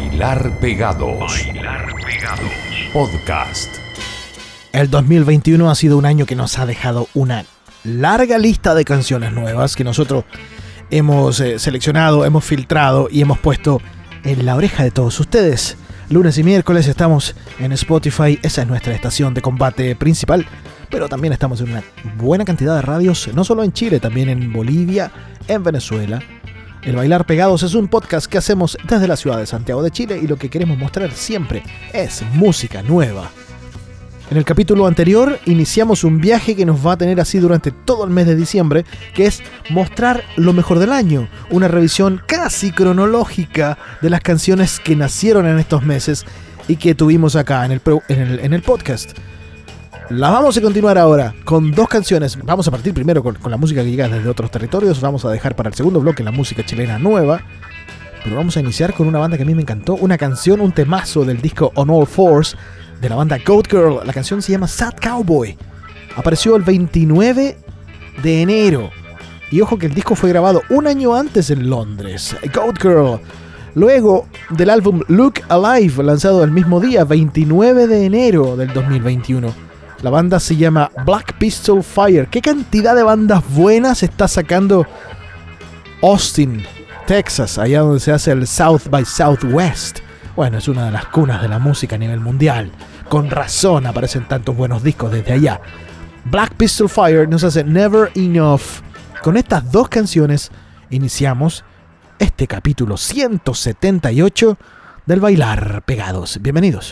Bailar Pegados. Bailar Pegados. Podcast. El 2021 ha sido un año que nos ha dejado una larga lista de canciones nuevas que nosotros hemos eh, seleccionado, hemos filtrado y hemos puesto en la oreja de todos ustedes. Lunes y miércoles estamos en Spotify, esa es nuestra estación de combate principal, pero también estamos en una buena cantidad de radios, no solo en Chile, también en Bolivia, en Venezuela. El Bailar Pegados es un podcast que hacemos desde la ciudad de Santiago de Chile y lo que queremos mostrar siempre es música nueva. En el capítulo anterior iniciamos un viaje que nos va a tener así durante todo el mes de diciembre, que es mostrar lo mejor del año, una revisión casi cronológica de las canciones que nacieron en estos meses y que tuvimos acá en el, en el, podcast. Las vamos a continuar ahora con dos canciones. Vamos a partir primero con, con, la música que llega desde otros territorios. Vamos a dejar para el segundo bloque la música chilena nueva. Pero vamos a iniciar con una banda que a mí me encantó. Una canción, un temazo del disco On All Fours de la banda Goat Girl. La canción se llama Sad Cowboy. Apareció el 29 de enero. Y ojo que el disco fue grabado un año antes en Londres. Goat Girl. Luego del álbum Look Alive, lanzado el mismo día, 29 de enero del 2021. La banda se llama Black Pistol Fire. ¿Qué cantidad de bandas buenas está sacando Austin, Texas, allá donde se hace el South by Southwest? Bueno, es una de las cunas de la música a nivel mundial. Con razón aparecen tantos buenos discos desde allá. Black Pistol Fire nos hace Never Enough. Con estas dos canciones iniciamos este capítulo 178 del Bailar Pegados. Bienvenidos.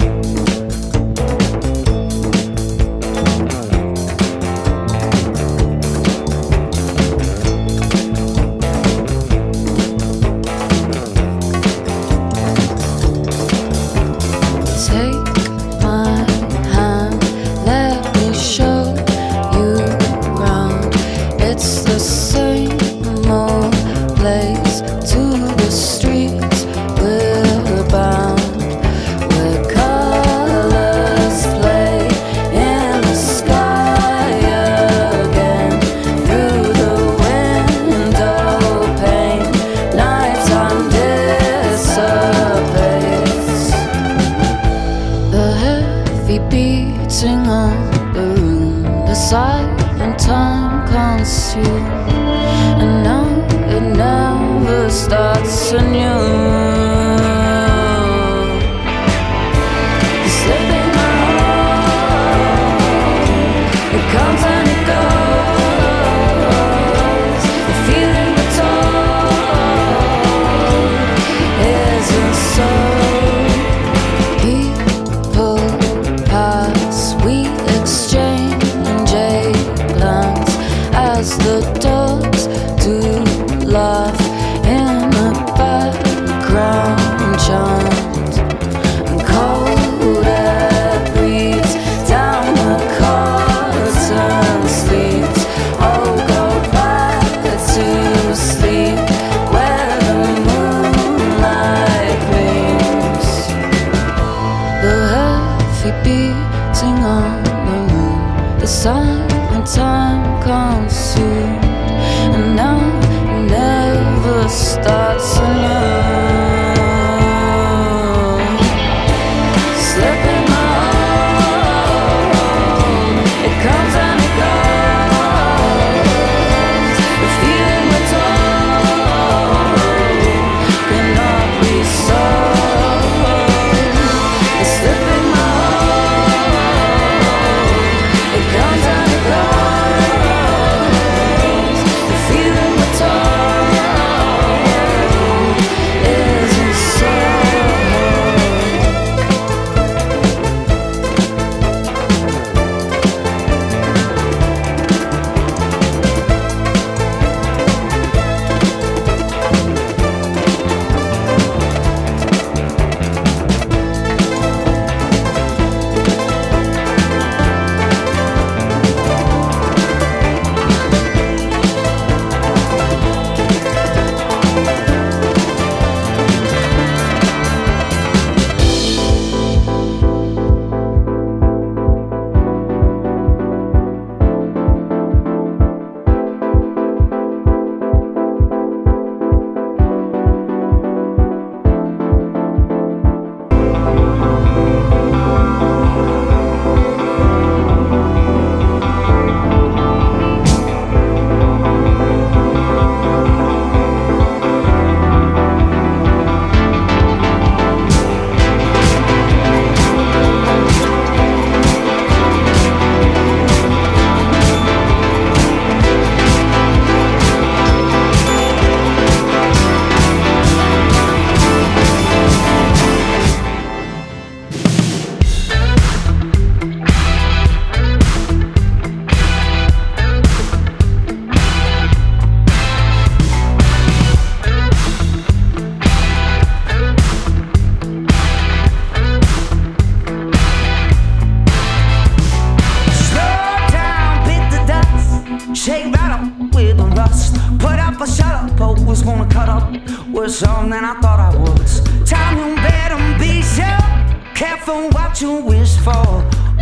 up, I shut up. Hope was gonna cut up. Worse on than I thought I was. Time you better be sure. Careful what you wish for.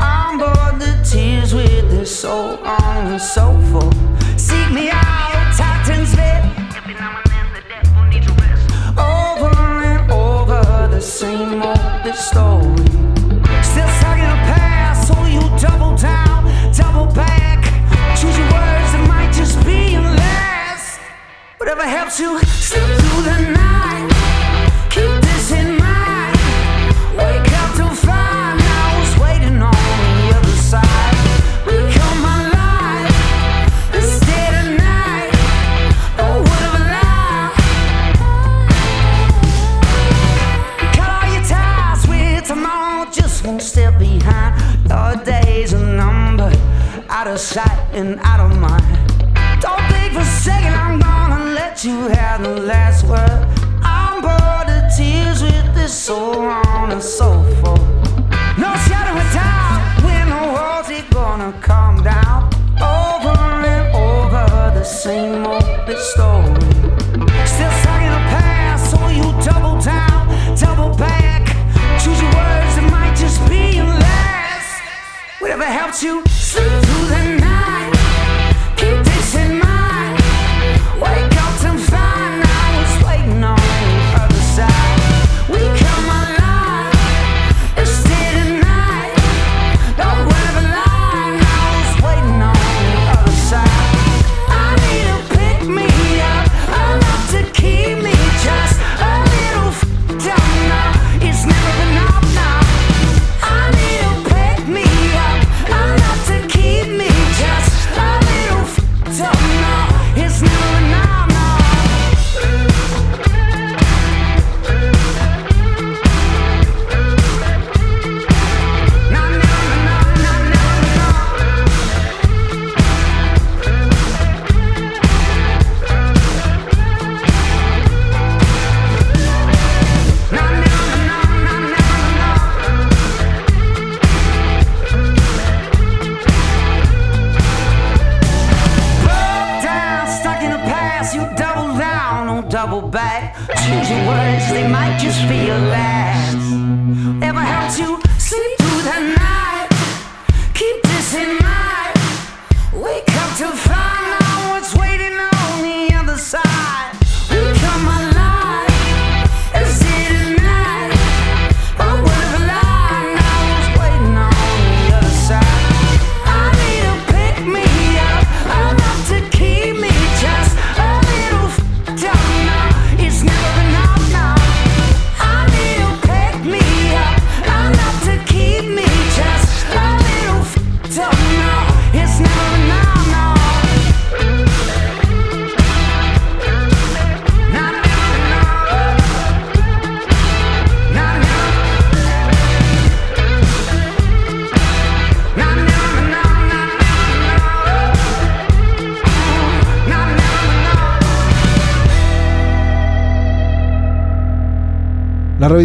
On board the tears with the soul on the sofa. Seek me out at Titan's bed. Every now and then the devil needs a rest. Over and over the same old story. Still stuck in the past, so you double down, double back. Choose your words. Whatever helps you slip through the night. Keep this in mind. Wake up to find I was waiting on the other side. Become my life. This day to night. Oh, what a lie. Cut all your ties with tomorrow. Just one step behind. Your days are numbered. Out of sight and out of mind. Don't think for a second you have the last word. I'm bored of tears with this soul on and so forth. No shadow of doubt when the walls are gonna come down. Over and over the same old story. Still stuck in the past, so you double down, double back. Choose your words, it might just be your last. Whatever helps you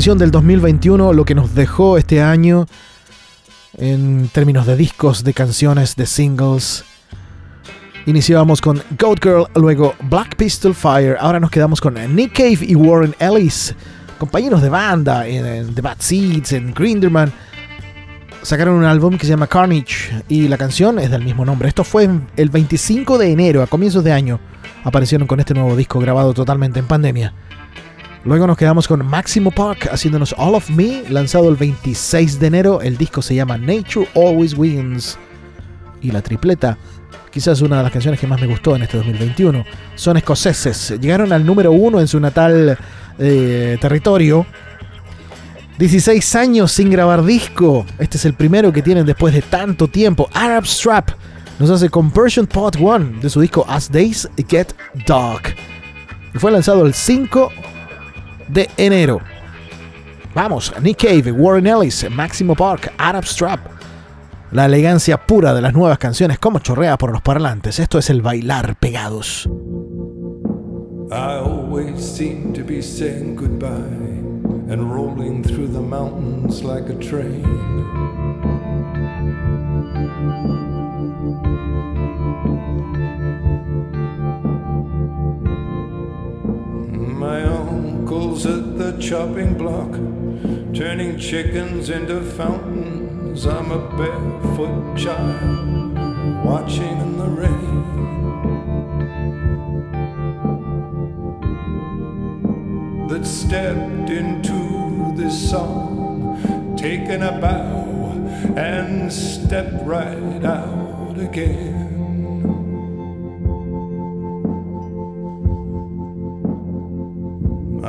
Del 2021, lo que nos dejó este año en términos de discos, de canciones, de singles. Iniciábamos con Goat Girl, luego Black Pistol Fire, ahora nos quedamos con Nick Cave y Warren Ellis, compañeros de banda en, en The Bad Seeds, en Grinderman. Sacaron un álbum que se llama Carnage y la canción es del mismo nombre. Esto fue el 25 de enero, a comienzos de año. Aparecieron con este nuevo disco grabado totalmente en pandemia. Luego nos quedamos con Maximo Park haciéndonos All of Me, lanzado el 26 de enero. El disco se llama Nature Always Wins. Y la tripleta, quizás una de las canciones que más me gustó en este 2021, son escoceses. Llegaron al número uno en su natal eh, territorio. 16 años sin grabar disco. Este es el primero que tienen después de tanto tiempo. Arab Strap nos hace Conversion Part 1 de su disco As Days Get Dark. Y fue lanzado el 5 de enero. Vamos, Nick Cave, Warren Ellis, Máximo Park, Arab Strap. La elegancia pura de las nuevas canciones como chorrea por los parlantes. Esto es el bailar pegados. I always seem to be saying goodbye and rolling through the mountains like a train. At the chopping block, turning chickens into fountains. I'm a barefoot child watching in the rain. That stepped into this song, taken a bow, and stepped right out again.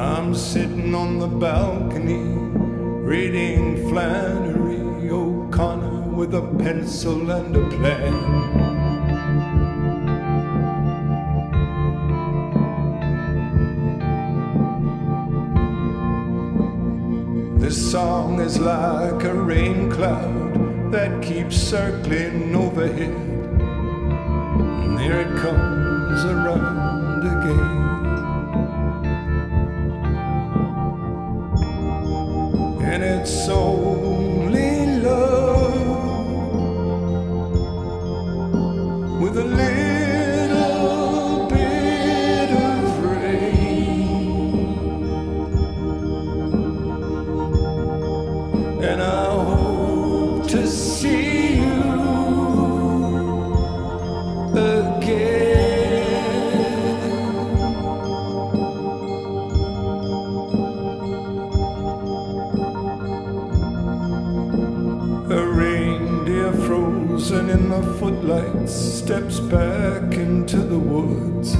I'm sitting on the balcony reading Flannery O'Connor with a pencil and a plan. This song is like a rain cloud that keeps circling overhead. And here it comes around again. Steps back into the woods.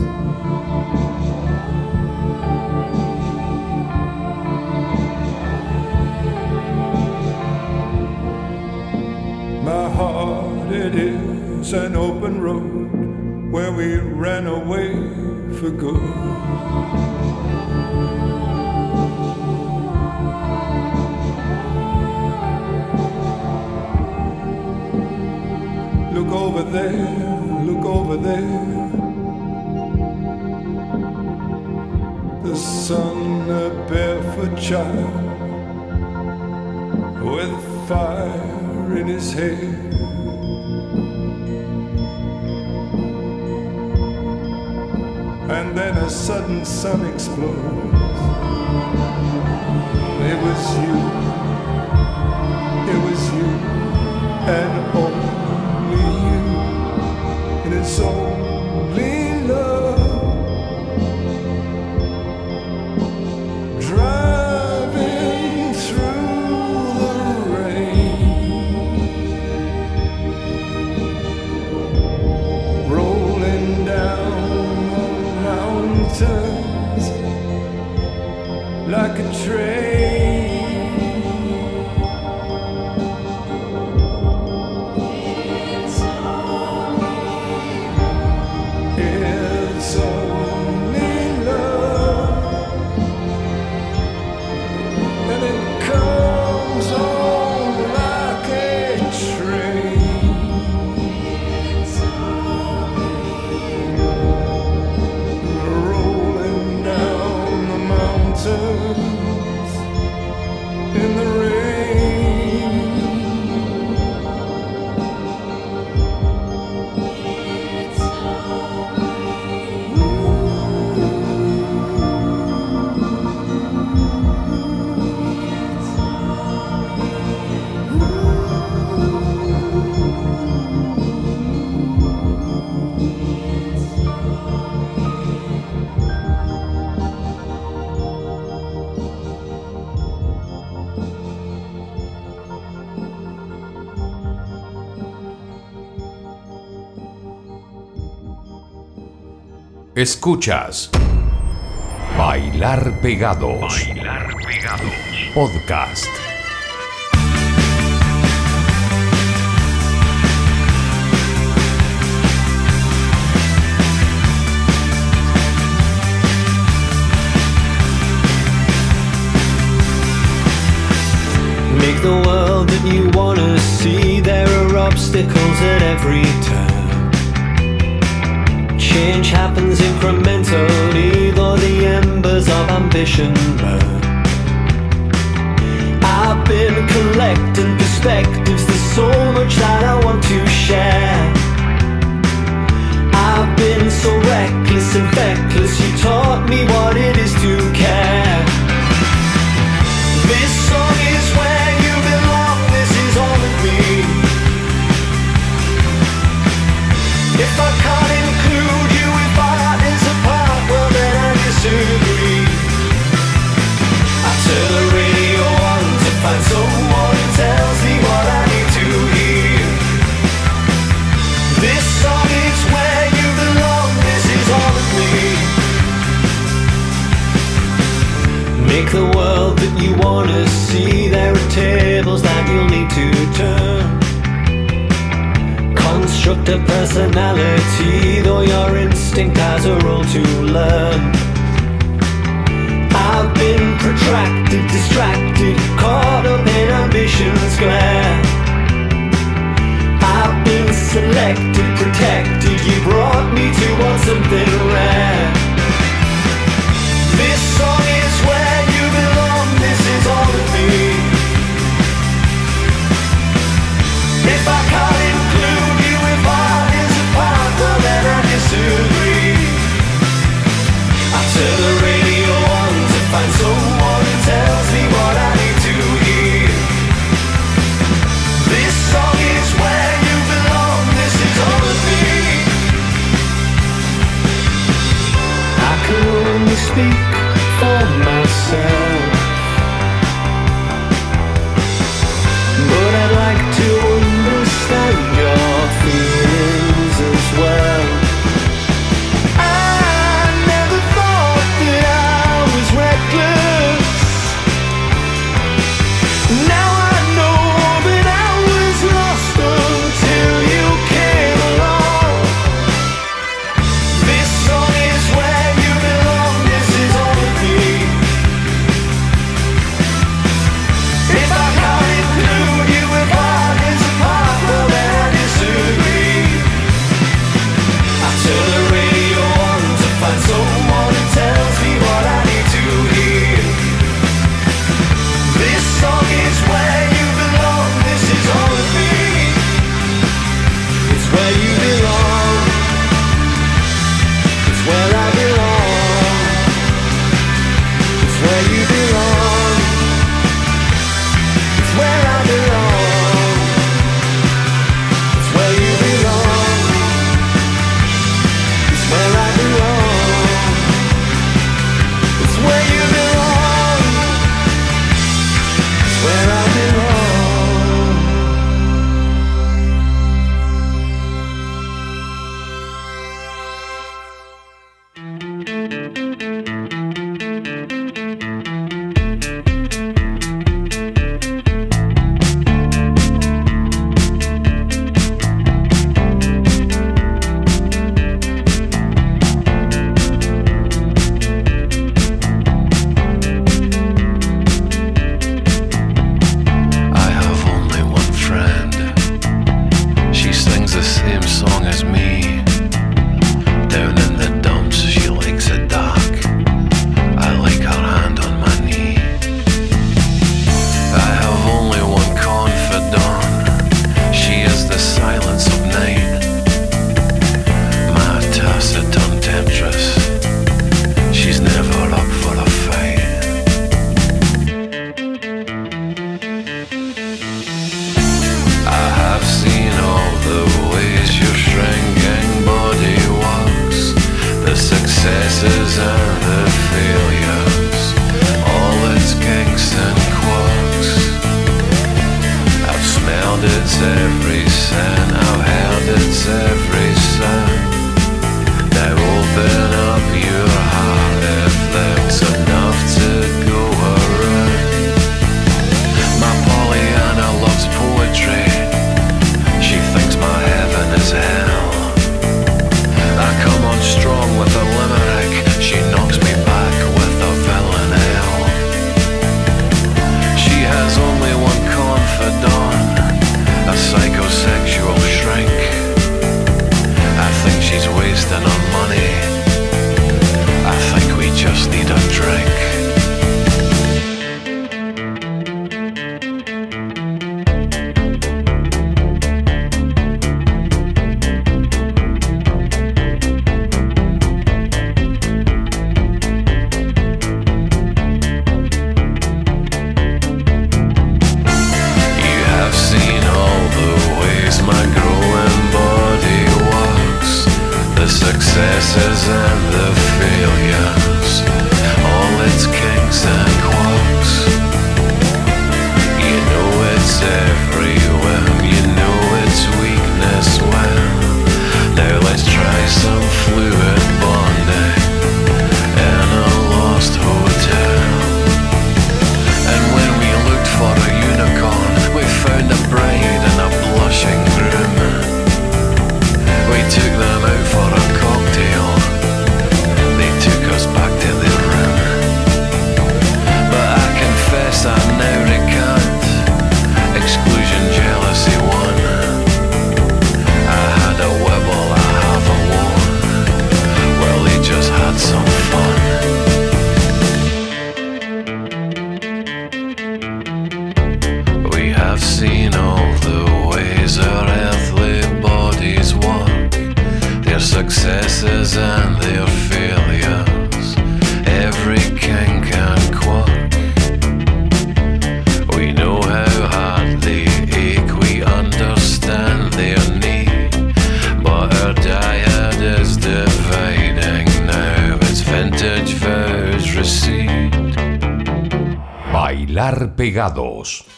My heart, it is an open road where we ran away for good. With fire in his hair. And then a sudden sun explodes. It was you, it was you, and only you, and it's only like Escuchas Bailar Pegados. Bailar Pegados. Podcast. Make the world that you wanna see. There are obstacles at every turn. Change happens incrementally, though the embers of ambition burn. I've been collecting perspectives. There's so much that I want to share. I've been so reckless and feckless. You taught me what it is that you wanna see, there are tables that you'll need to turn. Construct a personality, though your instinct has a role to learn. I've been protracted, distracted, caught up in ambition's glare. I've been selected, protected, you brought me to want something rare.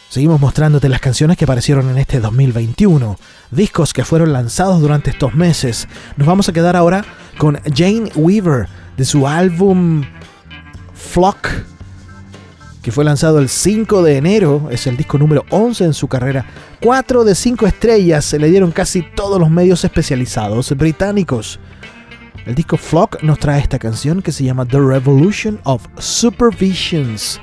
Seguimos mostrándote las canciones que aparecieron en este 2021, discos que fueron lanzados durante estos meses. Nos vamos a quedar ahora con Jane Weaver de su álbum Flock, que fue lanzado el 5 de enero, es el disco número 11 en su carrera. 4 de 5 estrellas se le dieron casi todos los medios especializados británicos. El disco Flock nos trae esta canción que se llama The Revolution of Supervisions.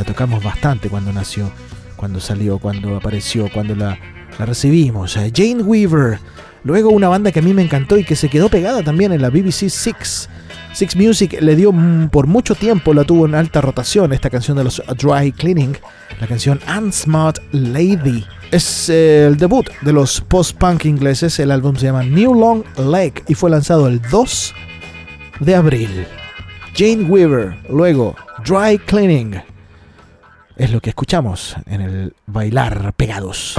La tocamos bastante cuando nació, cuando salió, cuando apareció, cuando la, recibimos. Jane Weaver. Luego una banda que a mí me encantó y que se quedó pegada también en la BBC Six. Six Music le dio por mucho tiempo, la tuvo en alta rotación, esta canción de los Dry Cleaning, la canción Unsmart Lady. Es eh, el debut de los post-punk ingleses, el álbum se llama New Long Leg y fue lanzado el 2 de abril. Jane Weaver, luego Dry Cleaning. Es lo que escuchamos en el bailar pegados.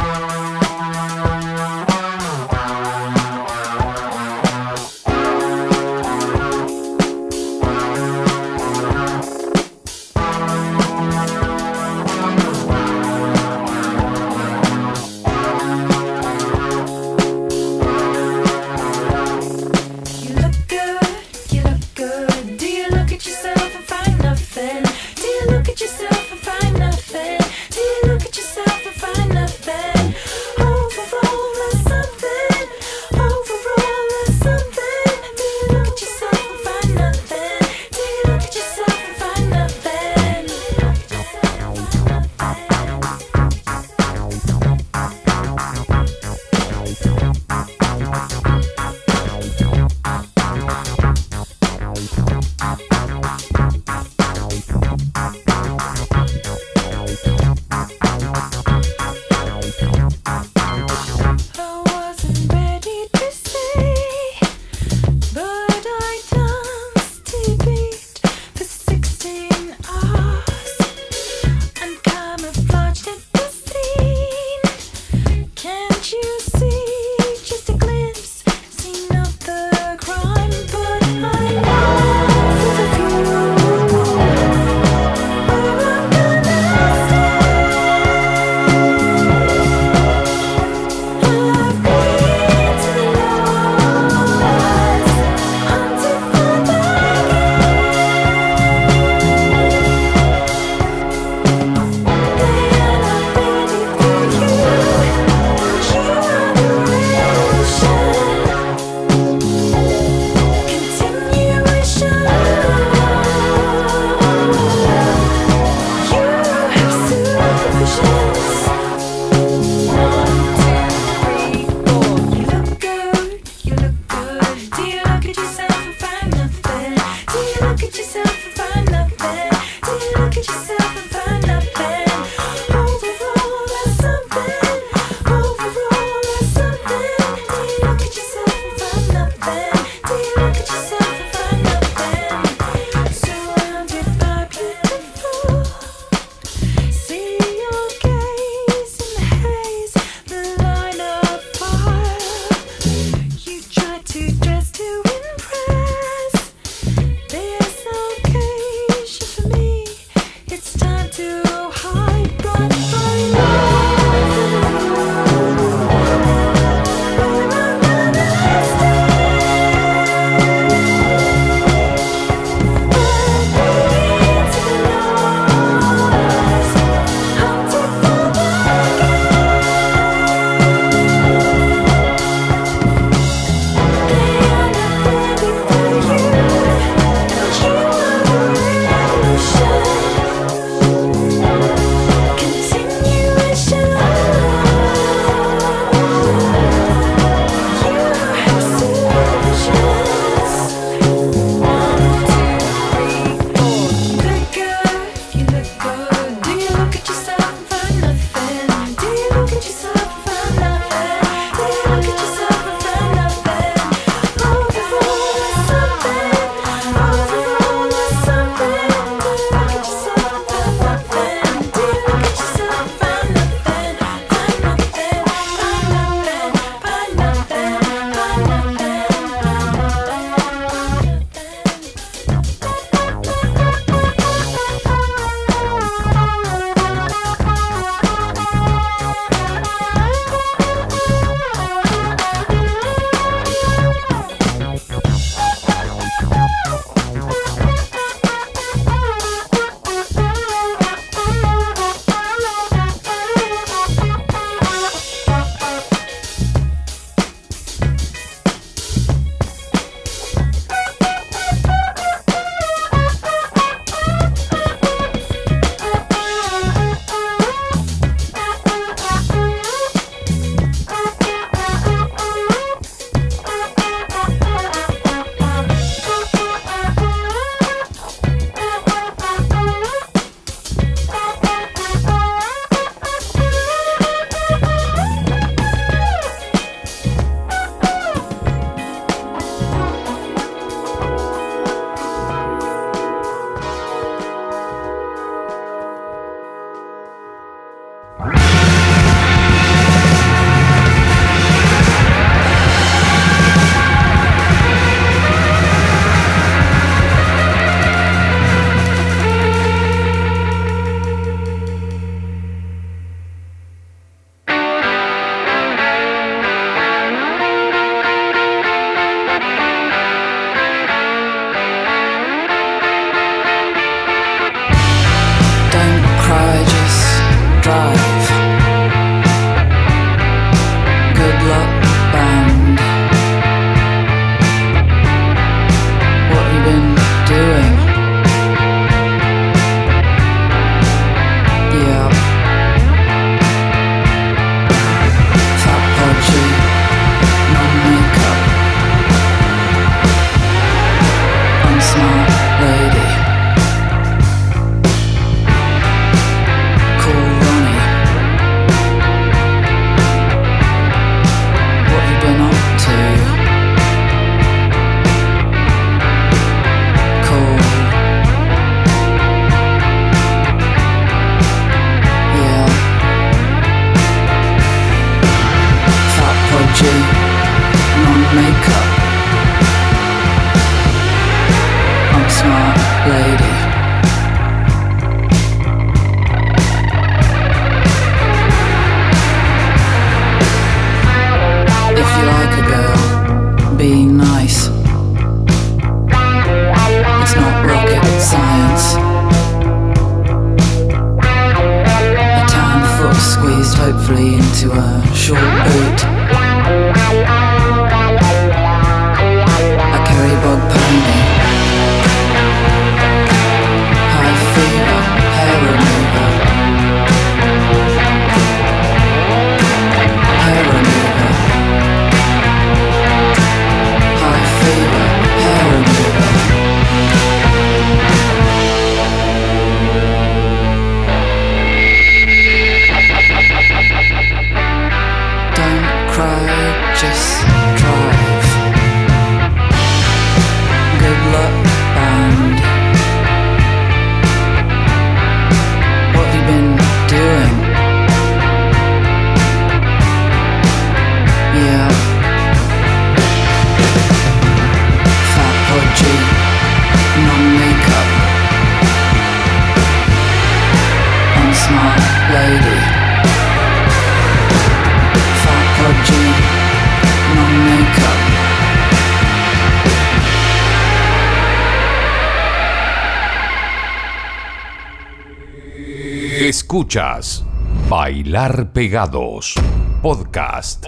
Escuchas Bailar Pegados. Podcast.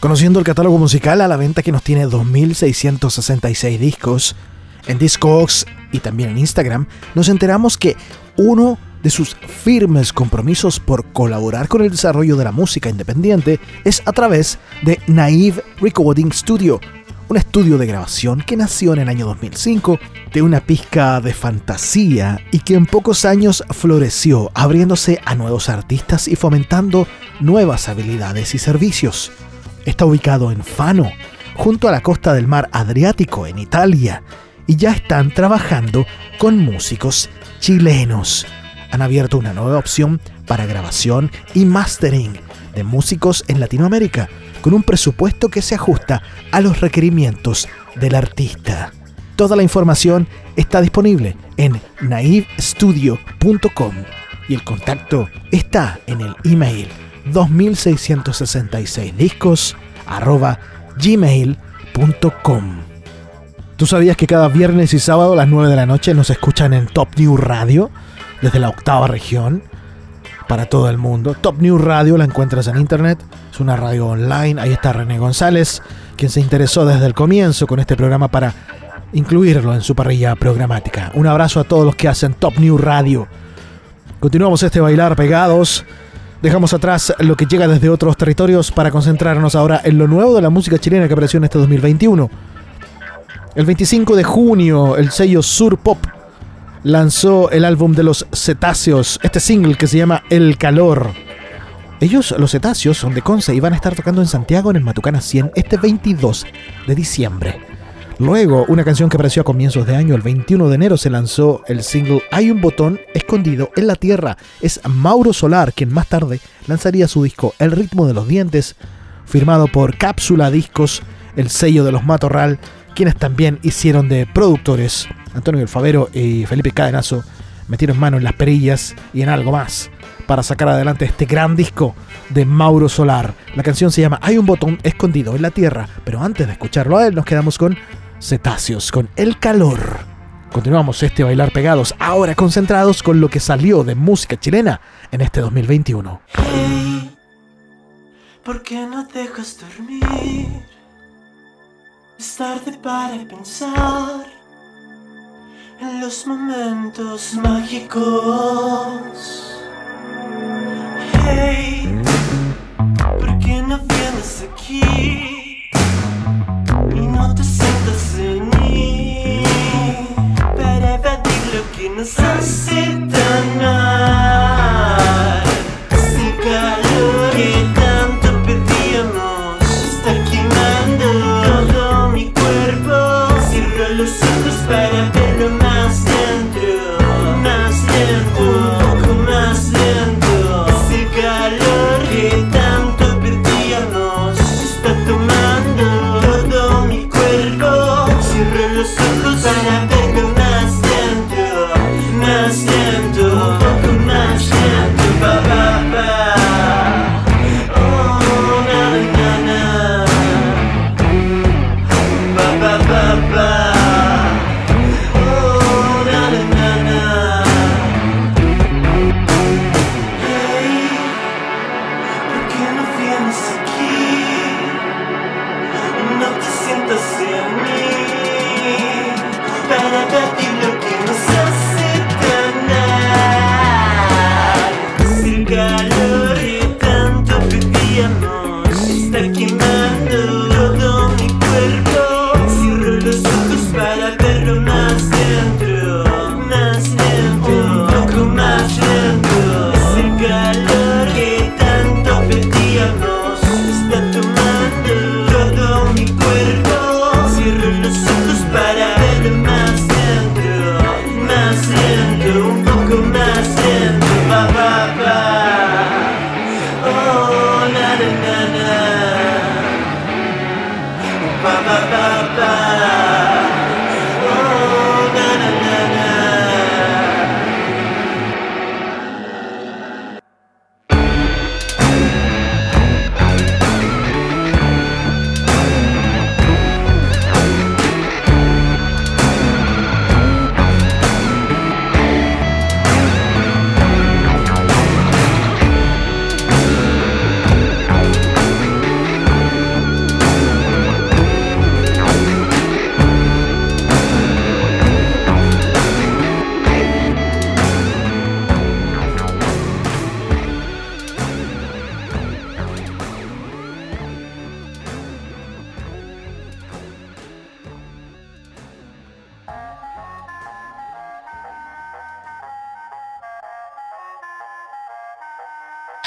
Conociendo el catálogo musical a la venta que nos tiene 2.666 discos en Discogs y también en Instagram, nos enteramos que uno de sus firmes compromisos por colaborar con el desarrollo de la música independiente es a través de Naive Recording Studio, un estudio de grabación que nació en el año 2005 de una pizca de fantasía y que en pocos años floreció, abriéndose a nuevos artistas y fomentando nuevas habilidades y servicios. Está ubicado en Fano, junto a la costa del mar Adriático, en Italia, y ya están trabajando con músicos chilenos. Han abierto una nueva opción para grabación y mastering de músicos en Latinoamérica, con un presupuesto que se ajusta a los requerimientos del artista. Toda la información está disponible en naivestudio.com y el contacto está en el email 2666 discos arroba gmail.com. ¿Tú sabías que cada viernes y sábado a las 9 de la noche nos escuchan en Top New Radio desde la octava región para todo el mundo? Top New Radio la encuentras en internet, es una radio online, ahí está René González, quien se interesó desde el comienzo con este programa para incluirlo en su parrilla programática. Un abrazo a todos los que hacen Top New Radio. Continuamos este bailar pegados. Dejamos atrás lo que llega desde otros territorios para concentrarnos ahora en lo nuevo de la música chilena que apareció en este 2021. El 25 de junio, el sello Sur Pop lanzó el álbum de los cetáceos, este single que se llama El Calor. Ellos, los cetáceos, son de Conce y van a estar tocando en Santiago en el Matucana 100 este 22 de diciembre. Luego, una canción que apareció a comienzos de año, el 21 de enero, se lanzó el single Hay un botón escondido en la tierra. Es Mauro Solar quien más tarde lanzaría su disco El ritmo de los dientes, firmado por Cápsula Discos, el sello de los Matorral, quienes también hicieron de productores. Antonio del Favero y Felipe Cadenazo metieron mano en las perillas y en algo más para sacar adelante este gran disco de Mauro Solar. La canción se llama Hay un botón escondido en la tierra, pero antes de escucharlo a él nos quedamos con Cetáceos, con El Calor. Continuamos este bailar pegados, ahora concentrados con lo que salió de música chilena en este 2021. Hey, ¿por qué no dejas dormir? Es tarde para pensar en los momentos mágicos. Hey, ¿por qué no vienes aquí y no te sientas en mí para evadir lo que nos hace tan mal?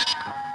you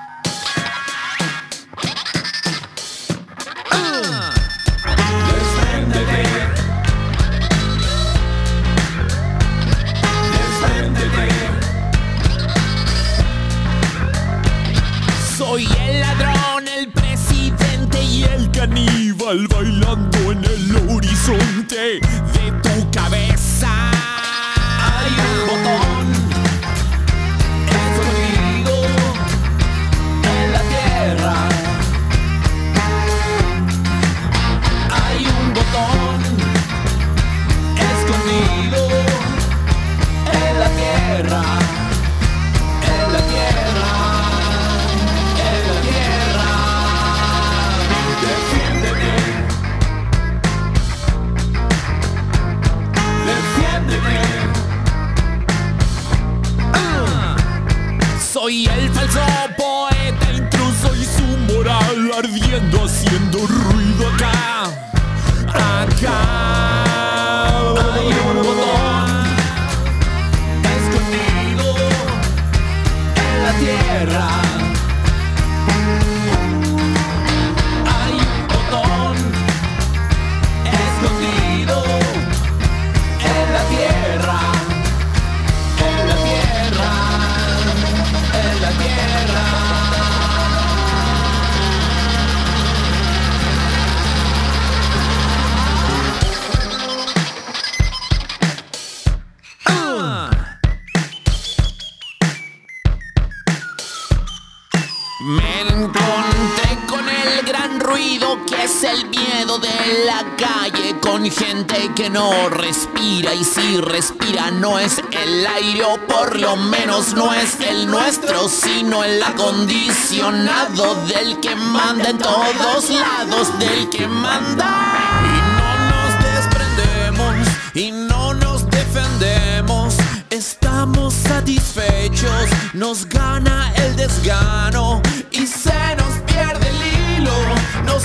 el aire por lo menos no es el nuestro Sino el acondicionado del que manda en todos lados Del que manda Y no nos desprendemos y no nos defendemos Estamos satisfechos, nos gana el desgano y se nos pierde el hilo. Nos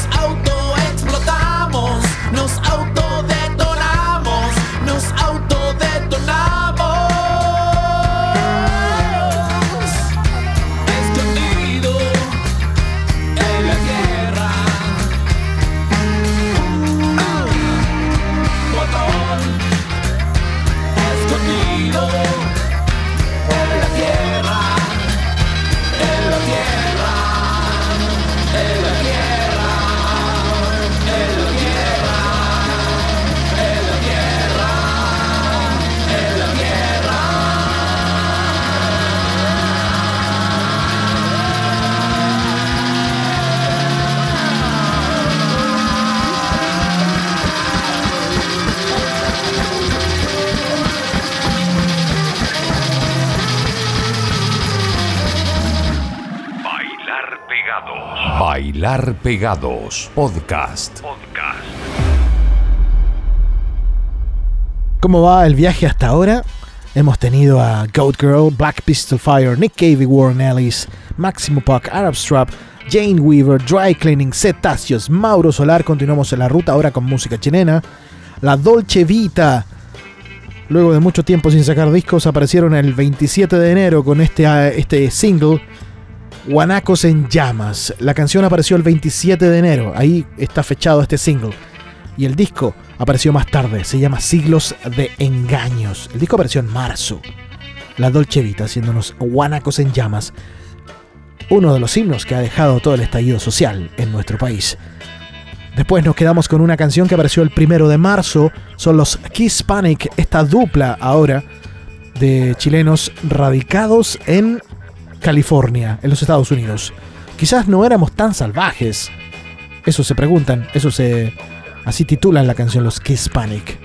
Bailar pegados. Podcast. ¿Cómo va el viaje hasta ahora? Hemos tenido a Goat Girl, Black Pistol Fire, Nick Cave Warren Ellis, Máximo Puck, Arab Strap, Jane Weaver, Dry Cleaning, Cetáceos, Mauro Solar. Continuamos en la ruta ahora con música chilena. La Dolce Vita. Luego de mucho tiempo sin sacar discos, aparecieron el 27 de enero con este, este single, Guanacos en Llamas. La canción apareció el 27 de enero, ahí está fechado este single. Y el disco apareció más tarde, se llama Siglos de Engaños. El disco apareció en marzo. La Dolce Vita haciéndonos Guanacos en Llamas. Uno de los himnos que ha dejado todo el estallido social en nuestro país. Después nos quedamos con una canción que apareció el primero de marzo. Son los Kiss Panic, esta dupla ahora de chilenos radicados en California, en los Estados Unidos. Quizás no éramos tan salvajes. Eso se preguntan, eso se. Así titulan la canción los Kiss Panic.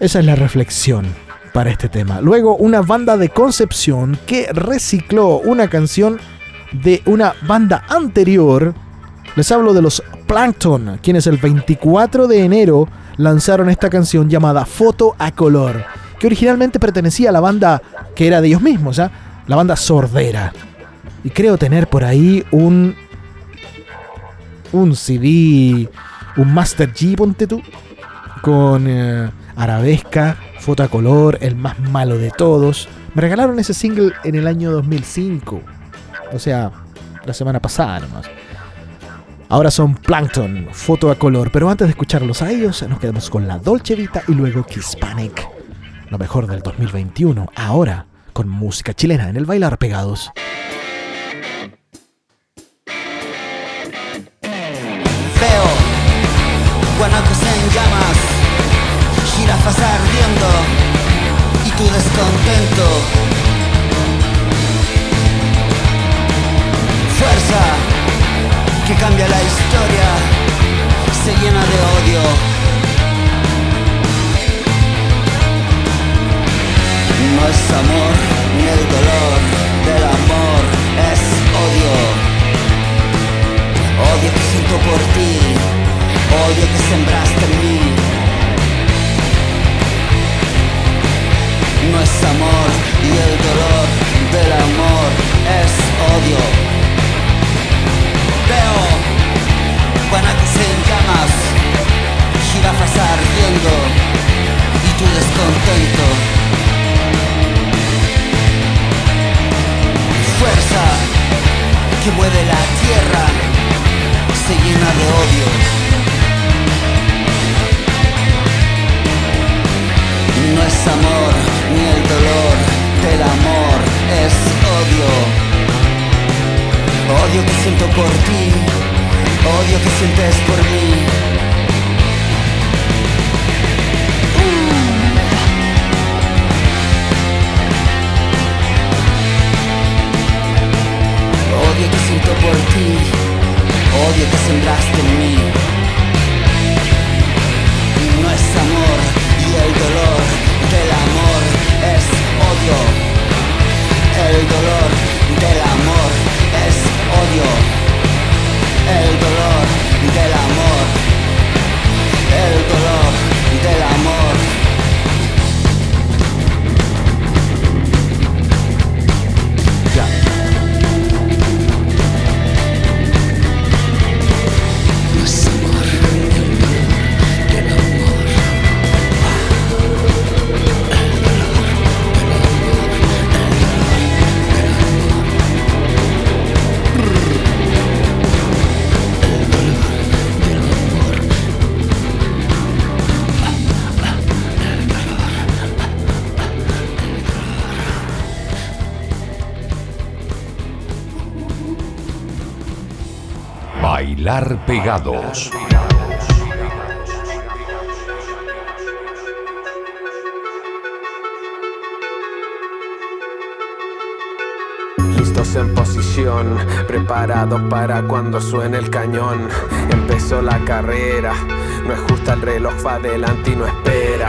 Esa es la reflexión para este tema. Luego, una banda de Concepción que recicló una canción de una banda anterior. Les hablo de los Plankton, quienes el 24 de enero lanzaron esta canción llamada Foto a Color, que originalmente pertenecía a la banda que era de ellos mismos, ¿ah? La banda Sordera. Y creo tener por ahí un. un CD, un Master G, ponte tú, con eh, arabesca, foto a color, el más malo de todos. Me regalaron ese single en el año 2005. O sea, la semana pasada nomás. Ahora son Plankton, foto a color, pero antes de escucharlos a ellos, nos quedamos con la Dolce Vita y luego Hispanic. Lo mejor del 2021, ahora con música chilena en el bailar pegados. Veo guanacos en llamas, jirafas ardiendo y tu descontento. Fuerza que cambia la historia, se llena de odio. No es amor ni el dolor del amor, es odio. Odio que siento por ti, odio que sembraste en mí. No es amor y el dolor del amor es odio. Veo guanacos en llamas, jirafas ardiendo y tu descontento. Que mueve la tierra se llena de odio. No es amor ni el dolor del amor, es odio. Odio que siento por ti, odio que sientes por mí. Por ti, odio que sembraste en mí. No es amor y el dolor del amor es odio. El dolor del amor es odio. Bailar pegados. Listos en posición, preparados para cuando suene el cañón. Empezó la carrera, no es justa el reloj, va adelante y no espera.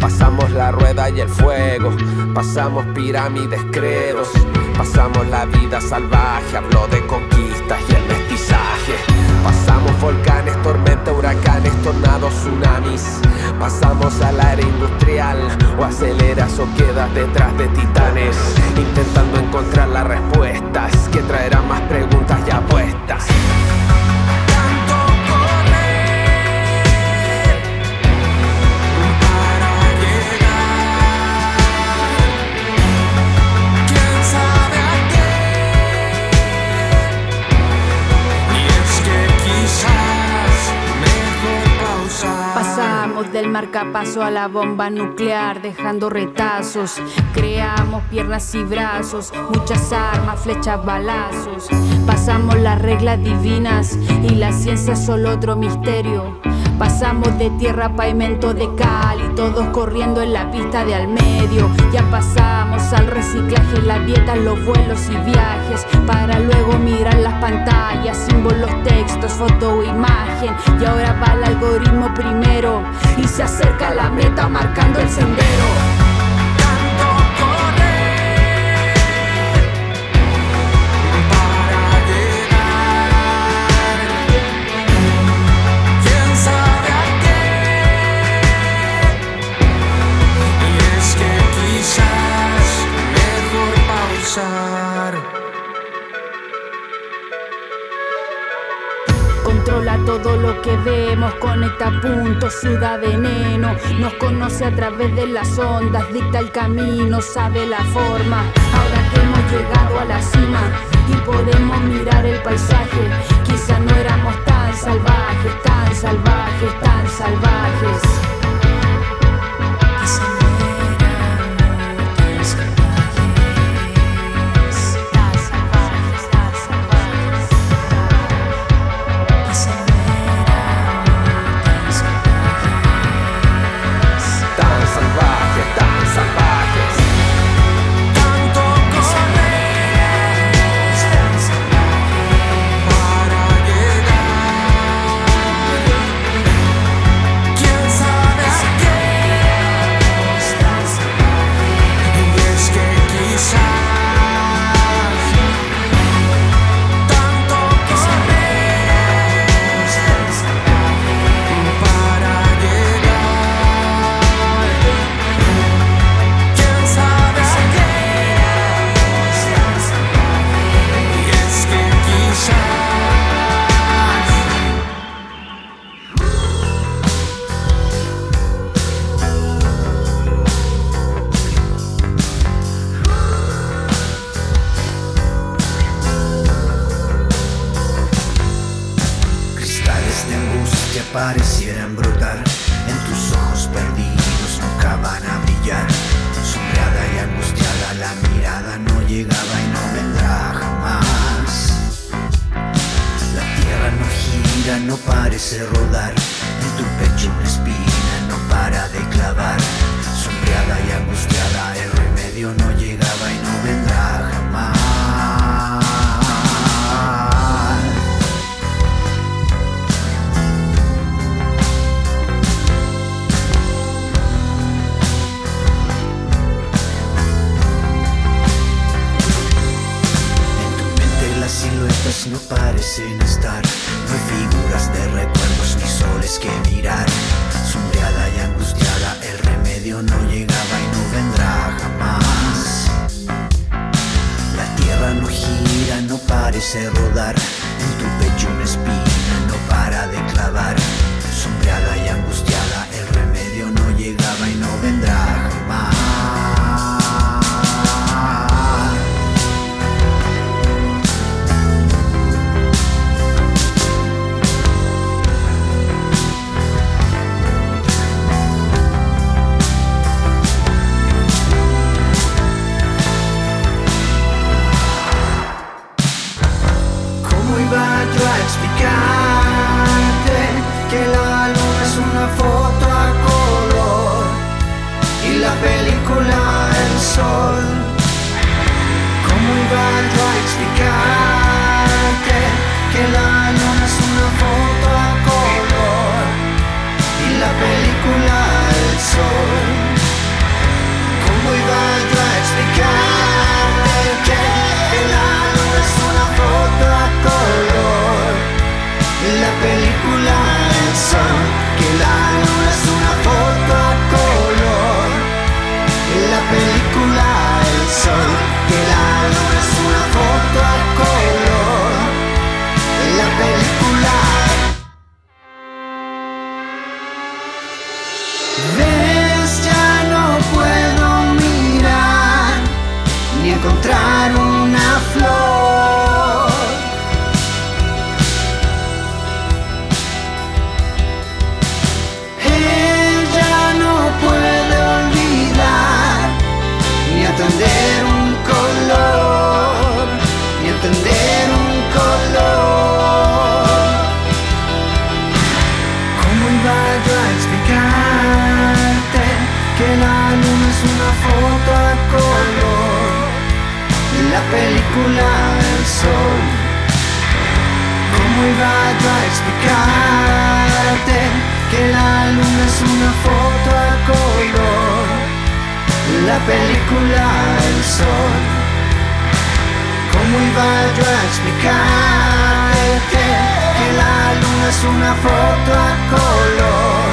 Pasamos la rueda y el fuego, pasamos pirámides, credos, pasamos la vida salvaje, habló de conquistas volcanes, tormentas, huracanes, tornados, tsunamis. Pasamos al área industrial, o aceleras o quedas detrás de titanes, intentando encontrar las respuestas que traerán más preguntas y apuestas. Del marcapaso a la bomba nuclear, dejando retazos. Creamos piernas y brazos, muchas armas, flechas, balazos. Pasamos las reglas divinas y la ciencia es solo otro misterio. Pasamos de tierra a pavimento de cal y todos corriendo en la pista de al medio. Ya pasamos al reciclaje, las dietas, los vuelos y viajes. Para luego mirar las pantallas, símbolos, textos, foto o imagen. Y ahora va el algoritmo primero y se acerca a la meta marcando el sendero. Controla todo lo que vemos, conecta puntos, suda veneno, nos conoce a través de las ondas, dicta el camino, sabe la forma. Ahora que hemos llegado a la cima y podemos mirar el paisaje, quizá no éramos tan salvajes, tan salvajes, tan salvajes. radio no La película El Sol. ¿Cómo iba yo a explicarte que la luna es una foto a color?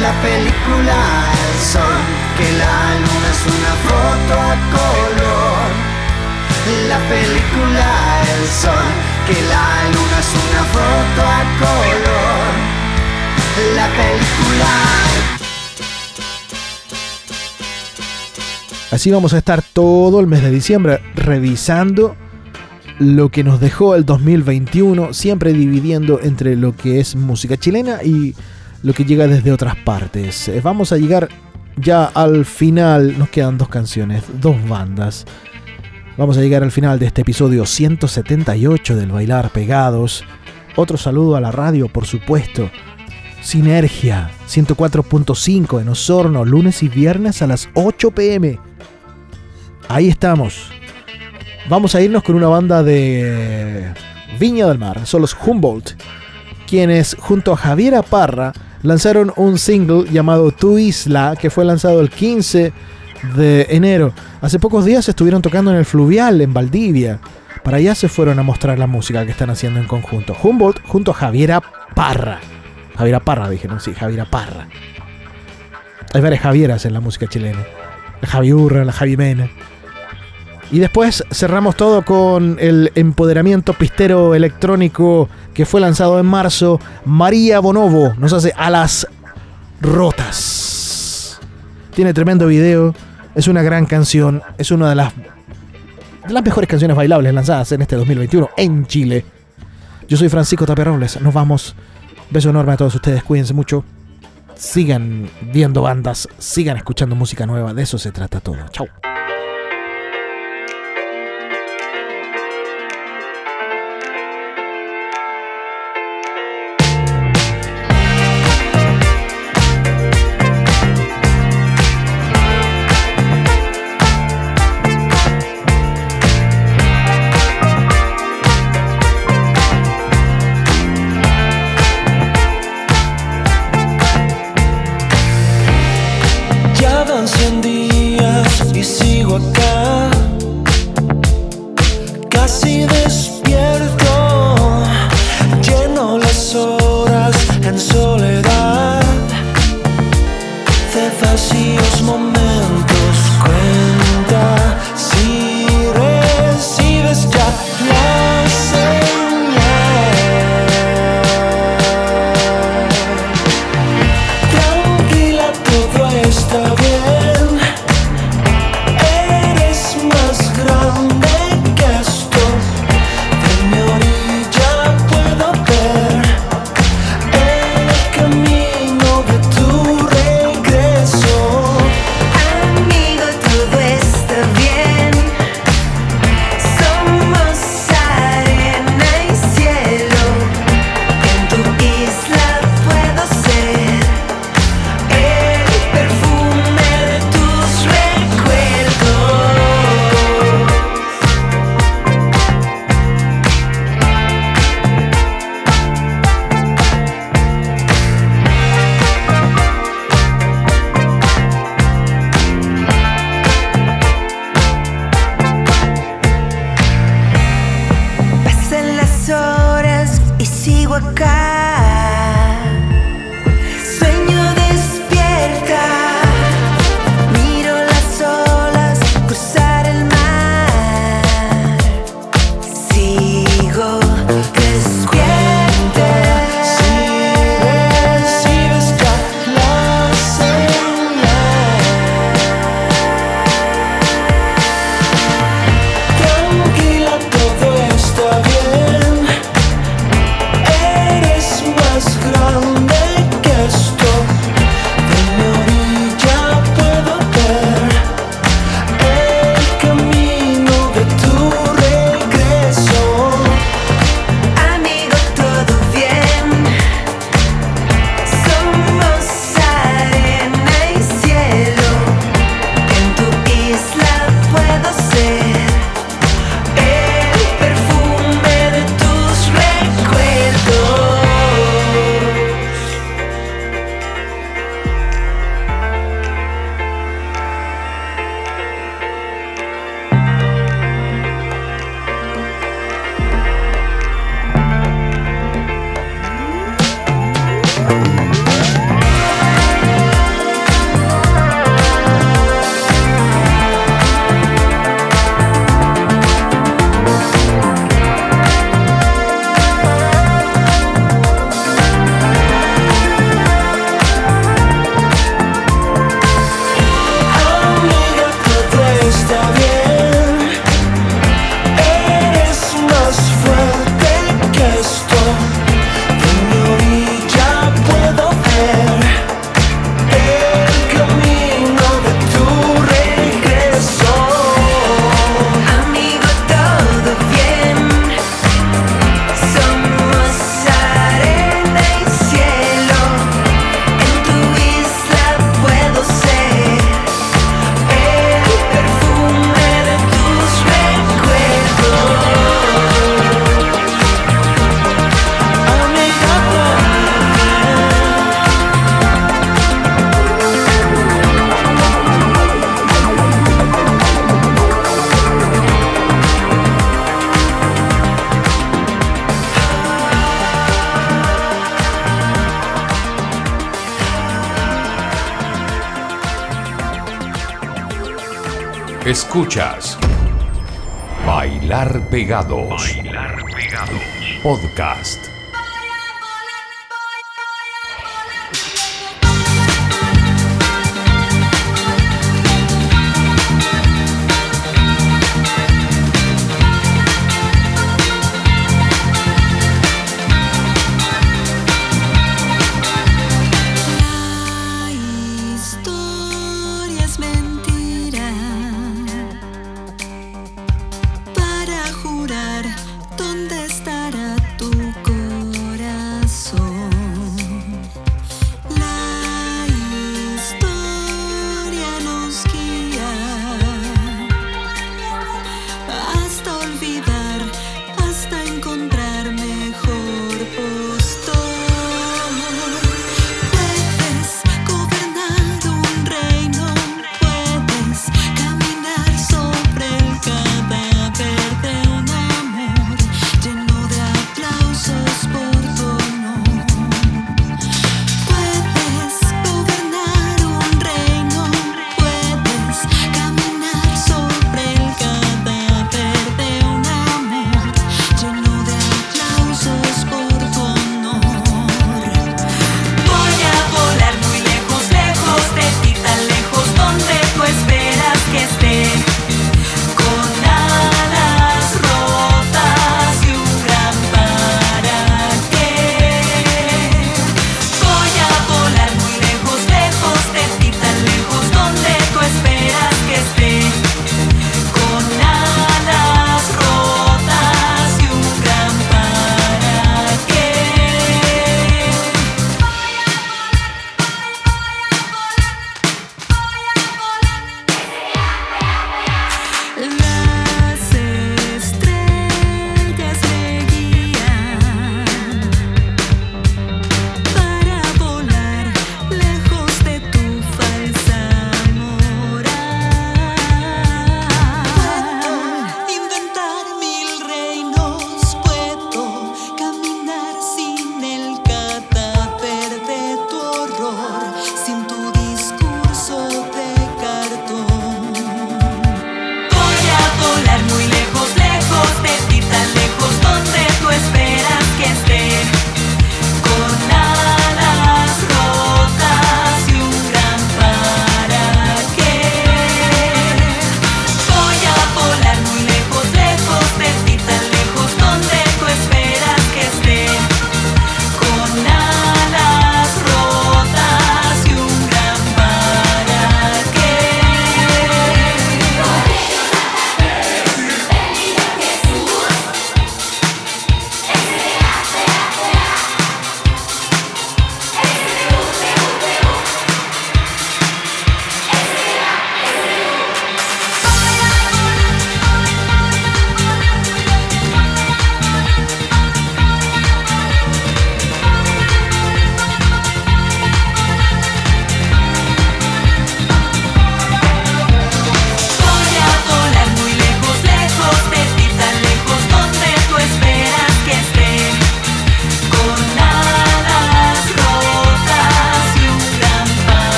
La película El Sol, que la luna es una foto a color. La película El Sol, que la luna es una foto a color. La película Así vamos a estar todo el mes de diciembre revisando lo que nos dejó el 2021, siempre dividiendo entre lo que es música chilena y lo que llega desde otras partes. Eh, vamos a llegar ya al final, nos quedan dos canciones, dos bandas. Vamos a llegar al final de este episodio 178 del Bailar Pegados. Otro saludo a la radio, por supuesto. Sinergia 104.5 en Osorno, lunes y viernes a las 8 pm. Ahí estamos. Vamos a irnos con una banda de Viña del Mar, son los Humboldt, quienes junto a Javiera Parra lanzaron un single llamado Tu Isla, que fue lanzado el 15 de enero. Hace pocos días estuvieron tocando en el Fluvial, en Valdivia. Para allá se fueron a mostrar la música que están haciendo en conjunto. Humboldt junto a Javiera Parra. Javiera Parra, dije, ¿no? Sí, Javiera Parra. Hay varias Javieras en la música chilena. La Javi Urra, la Javi Mena. Y después cerramos todo con el empoderamiento pistero electrónico que fue lanzado en marzo. María Bonovo nos hace a las rotas. Tiene tremendo video. Es una gran canción. Es una de las, de las mejores canciones bailables lanzadas en este 2021 en Chile. Yo soy Francisco Taperrobles. Nos vamos. Beso enorme a todos ustedes. Cuídense mucho. Sigan viendo bandas. Sigan escuchando música nueva. De eso se trata todo. Chau. Escuchas Bailar Pegados. Bailar Pegados. Podcast.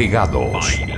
Pegados.